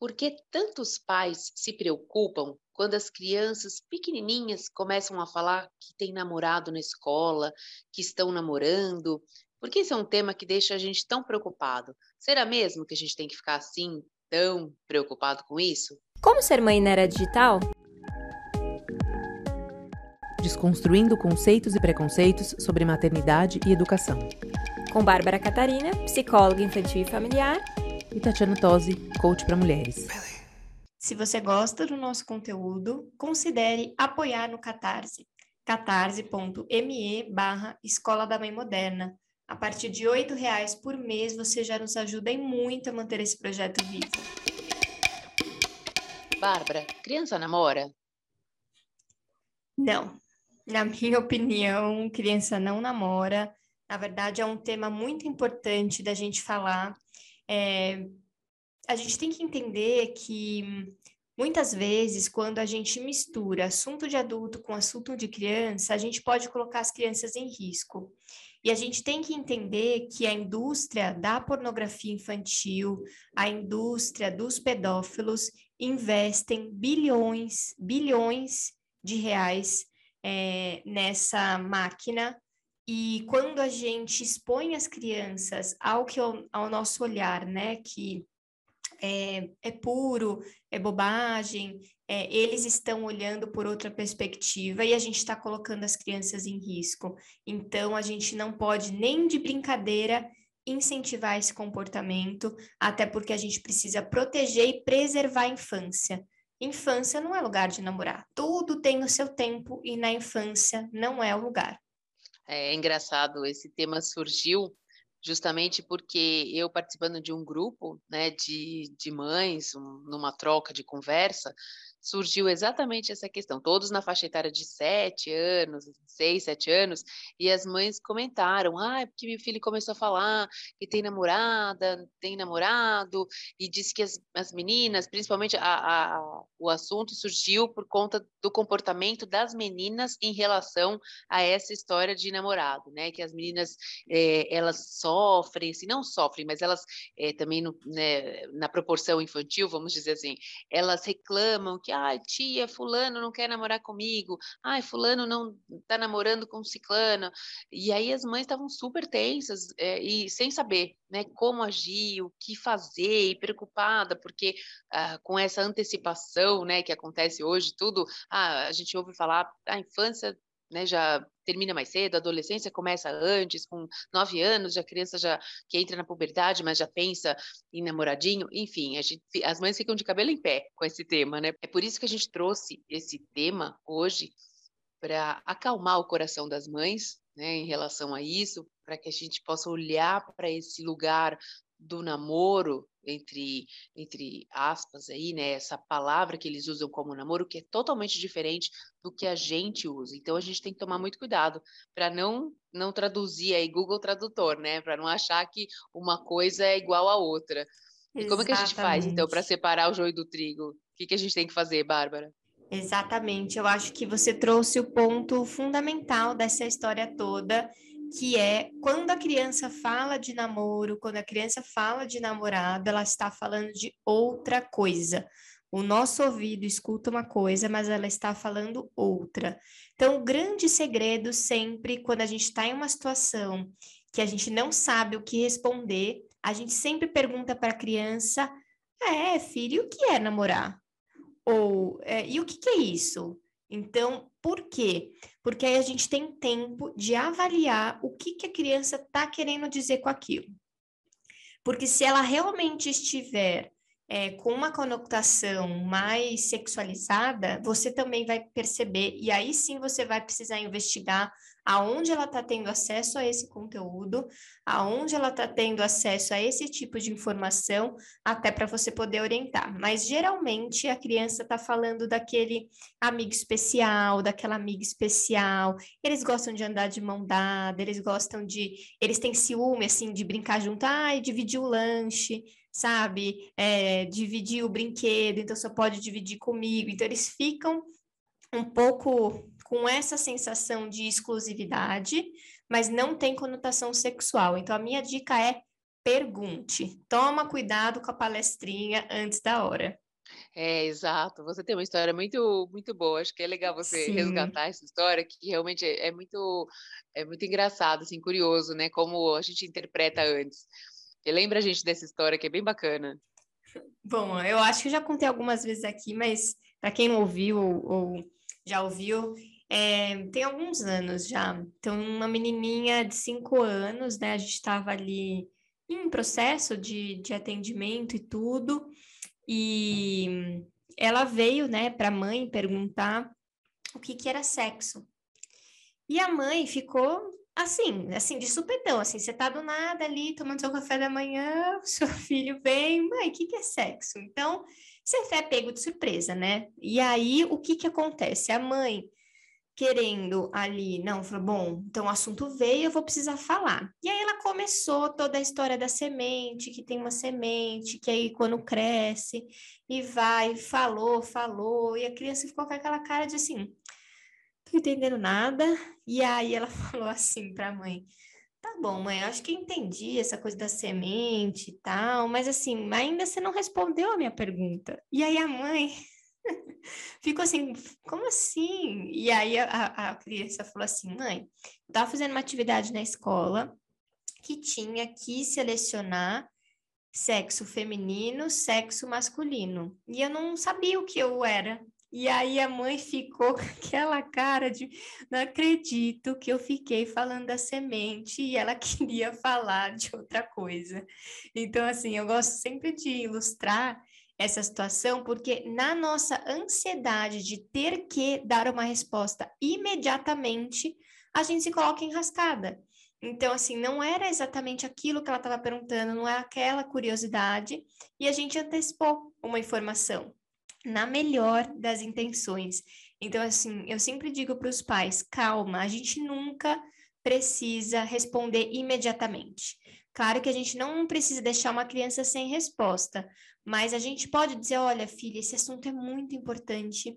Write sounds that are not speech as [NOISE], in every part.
Por que tantos pais se preocupam quando as crianças pequenininhas começam a falar que tem namorado na escola, que estão namorando? Por que isso é um tema que deixa a gente tão preocupado? Será mesmo que a gente tem que ficar assim, tão preocupado com isso? Como ser mãe na era digital? Desconstruindo conceitos e preconceitos sobre maternidade e educação. Com Bárbara Catarina, psicóloga infantil e familiar, e Tatiana Tosi, coach para mulheres. Se você gosta do nosso conteúdo, considere apoiar no Catarse, catarse.me barra Escola da Mãe Moderna. A partir de R$ reais por mês, você já nos ajuda em muito a manter esse projeto vivo. Bárbara, criança namora? Não. Na minha opinião, criança não namora. Na verdade, é um tema muito importante da gente falar é, a gente tem que entender que muitas vezes, quando a gente mistura assunto de adulto com assunto de criança, a gente pode colocar as crianças em risco. E a gente tem que entender que a indústria da pornografia infantil, a indústria dos pedófilos, investem bilhões, bilhões de reais é, nessa máquina e quando a gente expõe as crianças ao que ao, nosso olhar, né, que é, é puro, é bobagem, é, eles estão olhando por outra perspectiva e a gente está colocando as crianças em risco. Então, a gente não pode nem de brincadeira incentivar esse comportamento, até porque a gente precisa proteger e preservar a infância. Infância não é lugar de namorar. Tudo tem o seu tempo e na infância não é o lugar. É engraçado, esse tema surgiu justamente porque eu participando de um grupo né, de, de mães, um, numa troca de conversa, surgiu exatamente essa questão, todos na faixa etária de sete anos, seis, sete anos, e as mães comentaram, ah, é porque meu filho começou a falar que tem namorada, tem namorado, e disse que as, as meninas, principalmente a, a, o assunto surgiu por conta do comportamento das meninas em relação a essa história de namorado, né, que as meninas, é, elas sofrem, se assim, não sofrem, mas elas é, também no, né, na proporção infantil, vamos dizer assim, elas reclamam que ai, tia, fulano não quer namorar comigo, ai, fulano não está namorando com ciclano, e aí as mães estavam super tensas é, e sem saber, né, como agir, o que fazer, e preocupada, porque ah, com essa antecipação, né, que acontece hoje, tudo, ah, a gente ouve falar, a infância né, já termina mais cedo, a adolescência começa antes, com nove anos, já a criança já que entra na puberdade, mas já pensa em namoradinho, enfim, gente, as mães ficam de cabelo em pé com esse tema, né? É por isso que a gente trouxe esse tema hoje para acalmar o coração das mães, né, em relação a isso, para que a gente possa olhar para esse lugar do namoro, entre, entre aspas aí, né, essa palavra que eles usam como namoro, que é totalmente diferente do que a gente usa. Então a gente tem que tomar muito cuidado para não não traduzir aí Google Tradutor, né, para não achar que uma coisa é igual à outra. E como é que a gente faz então para separar o joio do trigo? O que, que a gente tem que fazer, Bárbara? Exatamente, eu acho que você trouxe o ponto fundamental dessa história toda, que é quando a criança fala de namoro, quando a criança fala de namorado, ela está falando de outra coisa. O nosso ouvido escuta uma coisa, mas ela está falando outra. Então, o grande segredo sempre, quando a gente está em uma situação que a gente não sabe o que responder, a gente sempre pergunta para a criança: é, filho, o que é namorar? Ou, é, e o que, que é isso? Então, por quê? Porque aí a gente tem tempo de avaliar o que, que a criança está querendo dizer com aquilo. Porque se ela realmente estiver é, com uma conotação mais sexualizada, você também vai perceber, e aí sim você vai precisar investigar aonde ela está tendo acesso a esse conteúdo, aonde ela está tendo acesso a esse tipo de informação, até para você poder orientar. Mas geralmente a criança está falando daquele amigo especial, daquela amiga especial, eles gostam de andar de mão dada, eles gostam de. Eles têm ciúme, assim, de brincar junto, ai, dividir o lanche sabe? É, dividir o brinquedo, então só pode dividir comigo. Então, eles ficam um pouco com essa sensação de exclusividade, mas não tem conotação sexual. Então, a minha dica é pergunte. Toma cuidado com a palestrinha antes da hora. É, exato. Você tem uma história muito, muito boa. Acho que é legal você Sim. resgatar essa história, que realmente é, é, muito, é muito engraçado, assim, curioso, né? Como a gente interpreta antes. E lembra a gente dessa história que é bem bacana. Bom, eu acho que eu já contei algumas vezes aqui, mas para quem não ouviu ou, ou já ouviu, é, tem alguns anos já. Então, uma menininha de cinco anos, né? A gente estava ali em processo de, de atendimento e tudo, e ela veio, né, para a mãe perguntar o que, que era sexo. E a mãe ficou assim, assim, de supetão, assim, você tá do nada ali tomando seu café da manhã, [LAUGHS] seu filho vem, mãe, o que, que é sexo? Então, você é pego de surpresa, né? E aí, o que que acontece? A mãe querendo ali, não, falou, bom, então o assunto veio, eu vou precisar falar. E aí ela começou toda a história da semente, que tem uma semente, que aí quando cresce e vai, falou, falou, e a criança ficou com aquela cara de assim, tô entendendo nada. E aí ela [LAUGHS] falou assim para a mãe: Tá bom, mãe, acho que entendi essa coisa da semente e tal, mas assim, ainda você não respondeu a minha pergunta. E aí a mãe [LAUGHS] ficou assim, como assim? E aí a, a criança falou assim, mãe, eu tava fazendo uma atividade na escola que tinha que selecionar sexo feminino, sexo masculino. E eu não sabia o que eu era. E aí a mãe ficou [LAUGHS] com aquela cara de não acredito que eu fiquei falando da semente e ela [LAUGHS] queria falar de outra coisa. Então, assim, eu gosto sempre de ilustrar essa situação, porque na nossa ansiedade de ter que dar uma resposta imediatamente, a gente se coloca enrascada. Então, assim, não era exatamente aquilo que ela estava perguntando, não é aquela curiosidade, e a gente antecipou uma informação na melhor das intenções. Então, assim, eu sempre digo para os pais: calma, a gente nunca precisa responder imediatamente. Claro que a gente não precisa deixar uma criança sem resposta, mas a gente pode dizer: olha, filha, esse assunto é muito importante.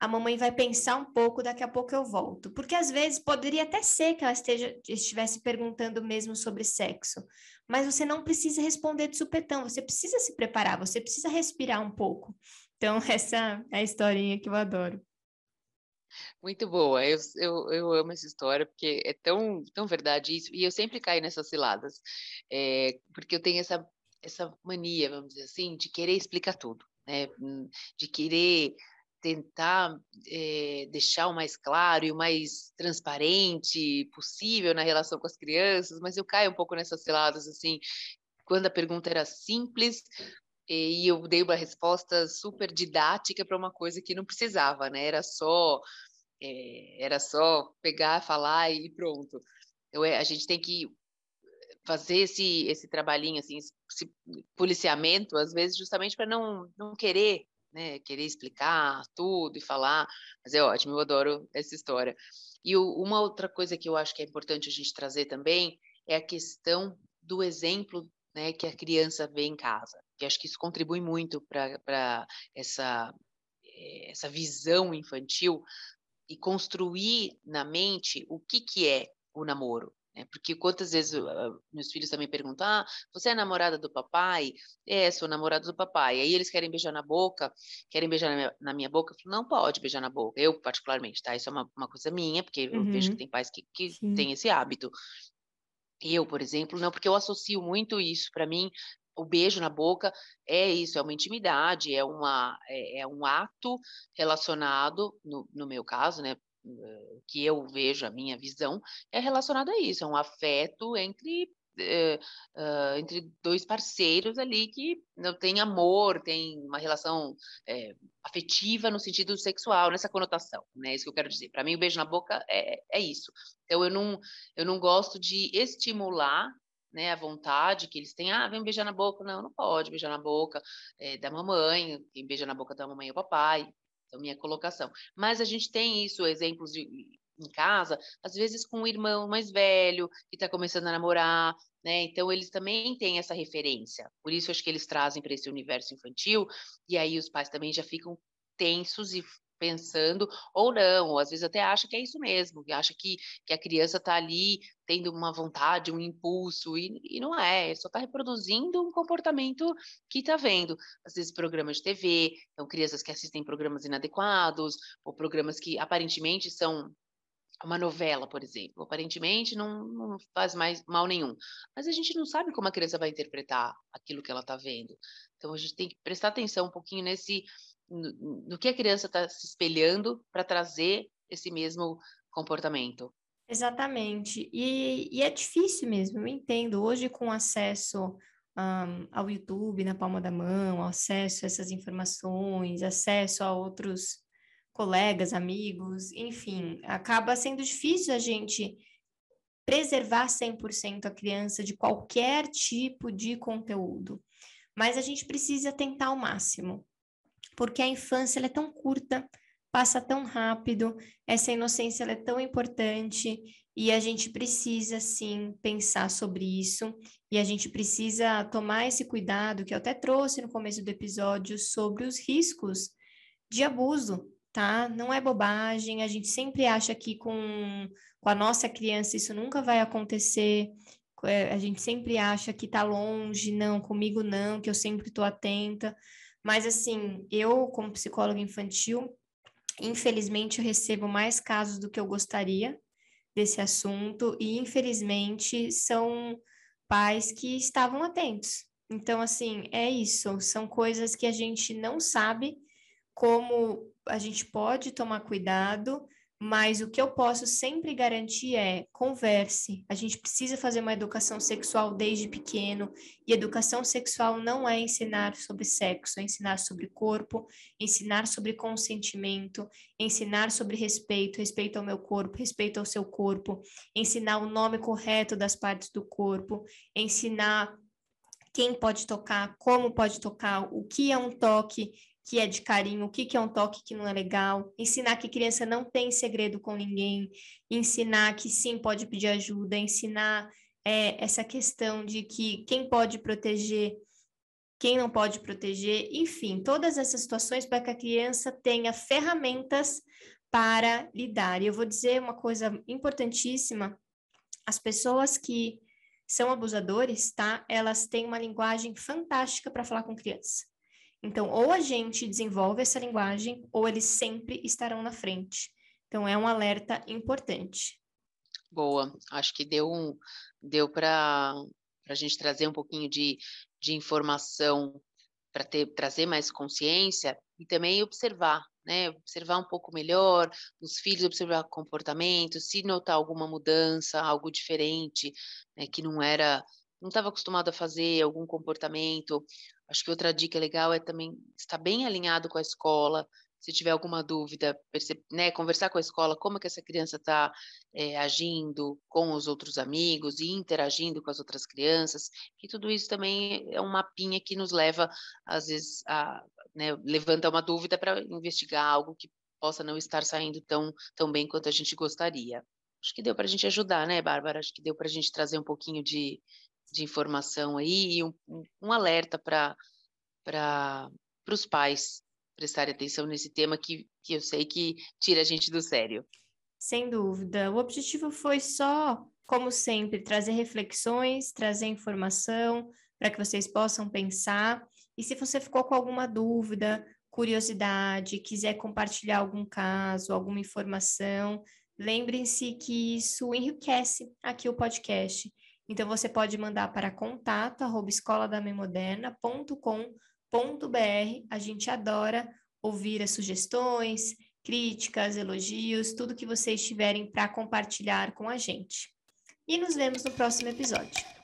A mamãe vai pensar um pouco, daqui a pouco eu volto. Porque às vezes poderia até ser que ela esteja, estivesse perguntando mesmo sobre sexo, mas você não precisa responder de supetão, você precisa se preparar, você precisa respirar um pouco. Então, [LAUGHS] essa é a historinha que eu adoro. Muito boa, eu, eu, eu amo essa história, porque é tão, tão verdade isso, e eu sempre caio nessas ciladas, é, porque eu tenho essa, essa mania, vamos dizer assim, de querer explicar tudo, né? Hum, de querer tentar é, deixar o mais claro e o mais transparente possível na relação com as crianças, mas eu caio um pouco nessas ciladas, assim, quando a pergunta era simples, e eu dei uma resposta super didática para uma coisa que não precisava, né? Era só é, era só pegar, falar e pronto. Eu, a gente tem que fazer esse esse trabalhinho assim, esse policiamento às vezes justamente para não não querer, né? Querer explicar tudo e falar. Mas é ótimo, eu adoro essa história. E o, uma outra coisa que eu acho que é importante a gente trazer também é a questão do exemplo né, que a criança vê em casa. Que acho que isso contribui muito para essa, eh, essa visão infantil e construir na mente o que, que é o namoro. Né? Porque quantas vezes uh, meus filhos também perguntam: ah, você é namorada do papai? É, sou namorada do papai. Aí eles querem beijar na boca, querem beijar na minha, na minha boca. Eu falo, não pode beijar na boca. Eu, particularmente, tá? Isso é uma, uma coisa minha, porque uhum. eu vejo que uhum. tem pais que, que têm esse hábito. Eu, por exemplo, não, porque eu associo muito isso. Para mim, o beijo na boca é isso, é uma intimidade, é, uma, é, é um ato relacionado, no, no meu caso, né, que eu vejo, a minha visão, é relacionado a isso, é um afeto entre uh, entre dois parceiros ali que não tem amor, tem uma relação é, afetiva no sentido sexual, nessa conotação, né? Isso que eu quero dizer. Para mim, o beijo na boca é, é isso. Então, eu não, eu não gosto de estimular né, a vontade que eles têm, ah, vem beijar na boca, não, não pode beijar na boca é, da mamãe, quem beija na boca da mamãe é o papai, então minha colocação. Mas a gente tem isso, exemplos de, em casa, às vezes com um irmão mais velho que está começando a namorar, né? Então eles também têm essa referência. Por isso acho que eles trazem para esse universo infantil e aí os pais também já ficam tensos e pensando, ou não, ou às vezes até acha que é isso mesmo, acha que, que a criança está ali tendo uma vontade, um impulso, e, e não é, só está reproduzindo um comportamento que está vendo. Às vezes programas de TV, então crianças que assistem programas inadequados, ou programas que aparentemente são uma novela, por exemplo, aparentemente não, não, faz mais mal nenhum, mas a gente não sabe como a criança vai interpretar aquilo que ela está vendo. Então a gente tem que prestar atenção um pouquinho nesse no, no que a criança está se espelhando para trazer esse mesmo comportamento. Exatamente. E, e, é difícil mesmo, eu entendo. Hoje, com acesso um, ao YouTube na palma da mão, acesso a essas informações, acesso a outros colegas, amigos, enfim, acaba sendo difícil a gente preservar 100% a criança de qualquer tipo de conteúdo. Mas a gente precisa tentar ao máximo, porque a infância é tão curta, passa tão rápido, essa inocência é tão importante e a gente precisa sim pensar sobre isso e a gente precisa tomar esse cuidado que eu até trouxe no começo do episódio sobre os riscos de abuso tá? Não é bobagem, a gente sempre acha que com, com a nossa criança isso nunca vai acontecer, é, a gente sempre acha que tá longe, não, comigo não, que eu sempre estou atenta. Mas assim, eu, como psicóloga infantil, infelizmente eu recebo mais casos do que eu gostaria desse assunto, e infelizmente são pais que estavam atentos. Então, assim, é isso, são coisas que a gente não sabe como a gente pode tomar cuidado, mas o que eu posso sempre garantir é converse. A gente precisa fazer uma educação sexual desde pequeno, e educação sexual não é ensinar sobre sexo, é ensinar sobre corpo, ensinar sobre consentimento, ensinar sobre respeito, respeito ao meu corpo, respeito ao seu corpo, ensinar o nome correto das partes do corpo, ensinar quem pode tocar, como pode tocar, o que é um toque que é de carinho, o que, que é um toque que não é legal, ensinar que criança não tem segredo com ninguém, ensinar que sim pode pedir ajuda, ensinar é, essa questão de que quem pode proteger, quem não pode proteger, enfim, todas essas situações para que a criança tenha ferramentas para lidar. E eu vou dizer uma coisa importantíssima: as pessoas que são abusadores, tá? Elas têm uma linguagem fantástica para falar com criança. Então, ou a gente desenvolve essa linguagem, ou eles sempre estarão na frente. Então, é um alerta importante. Boa, acho que deu, um, deu para a gente trazer um pouquinho de, de informação para trazer mais consciência e também observar, né? Observar um pouco melhor os filhos, observar comportamento, se notar alguma mudança, algo diferente, né? Que não era, não estava acostumado a fazer, algum comportamento, Acho que outra dica legal é também estar bem alinhado com a escola. Se tiver alguma dúvida, né, conversar com a escola como é que essa criança está é, eh, agindo com os outros amigos e interagindo com as outras crianças, que tudo isso também é um mapinha que nos leva, às vezes, a né, levanta uma dúvida para investigar algo que possa não estar saindo tão, tão bem quanto a gente gostaria. Acho que deu para a gente ajudar, né, Bárbara? Acho que deu para a gente trazer um pouquinho de, de informação aí e um, um alerta para os pais prestarem atenção nesse tema que, que eu sei que tira a gente do sério. Sem dúvida. O objetivo foi só, como sempre, trazer reflexões, trazer informação para que vocês possam pensar. E se você ficou com alguma dúvida, curiosidade, quiser compartilhar algum caso, alguma informação, lembrem-se que isso enriquece aqui o podcast. Então, você pode mandar para contato, arroba escoladamemmoderna.com.br. A gente adora ouvir as sugestões, críticas, elogios, tudo que vocês tiverem para compartilhar com a gente. E nos vemos no próximo episódio.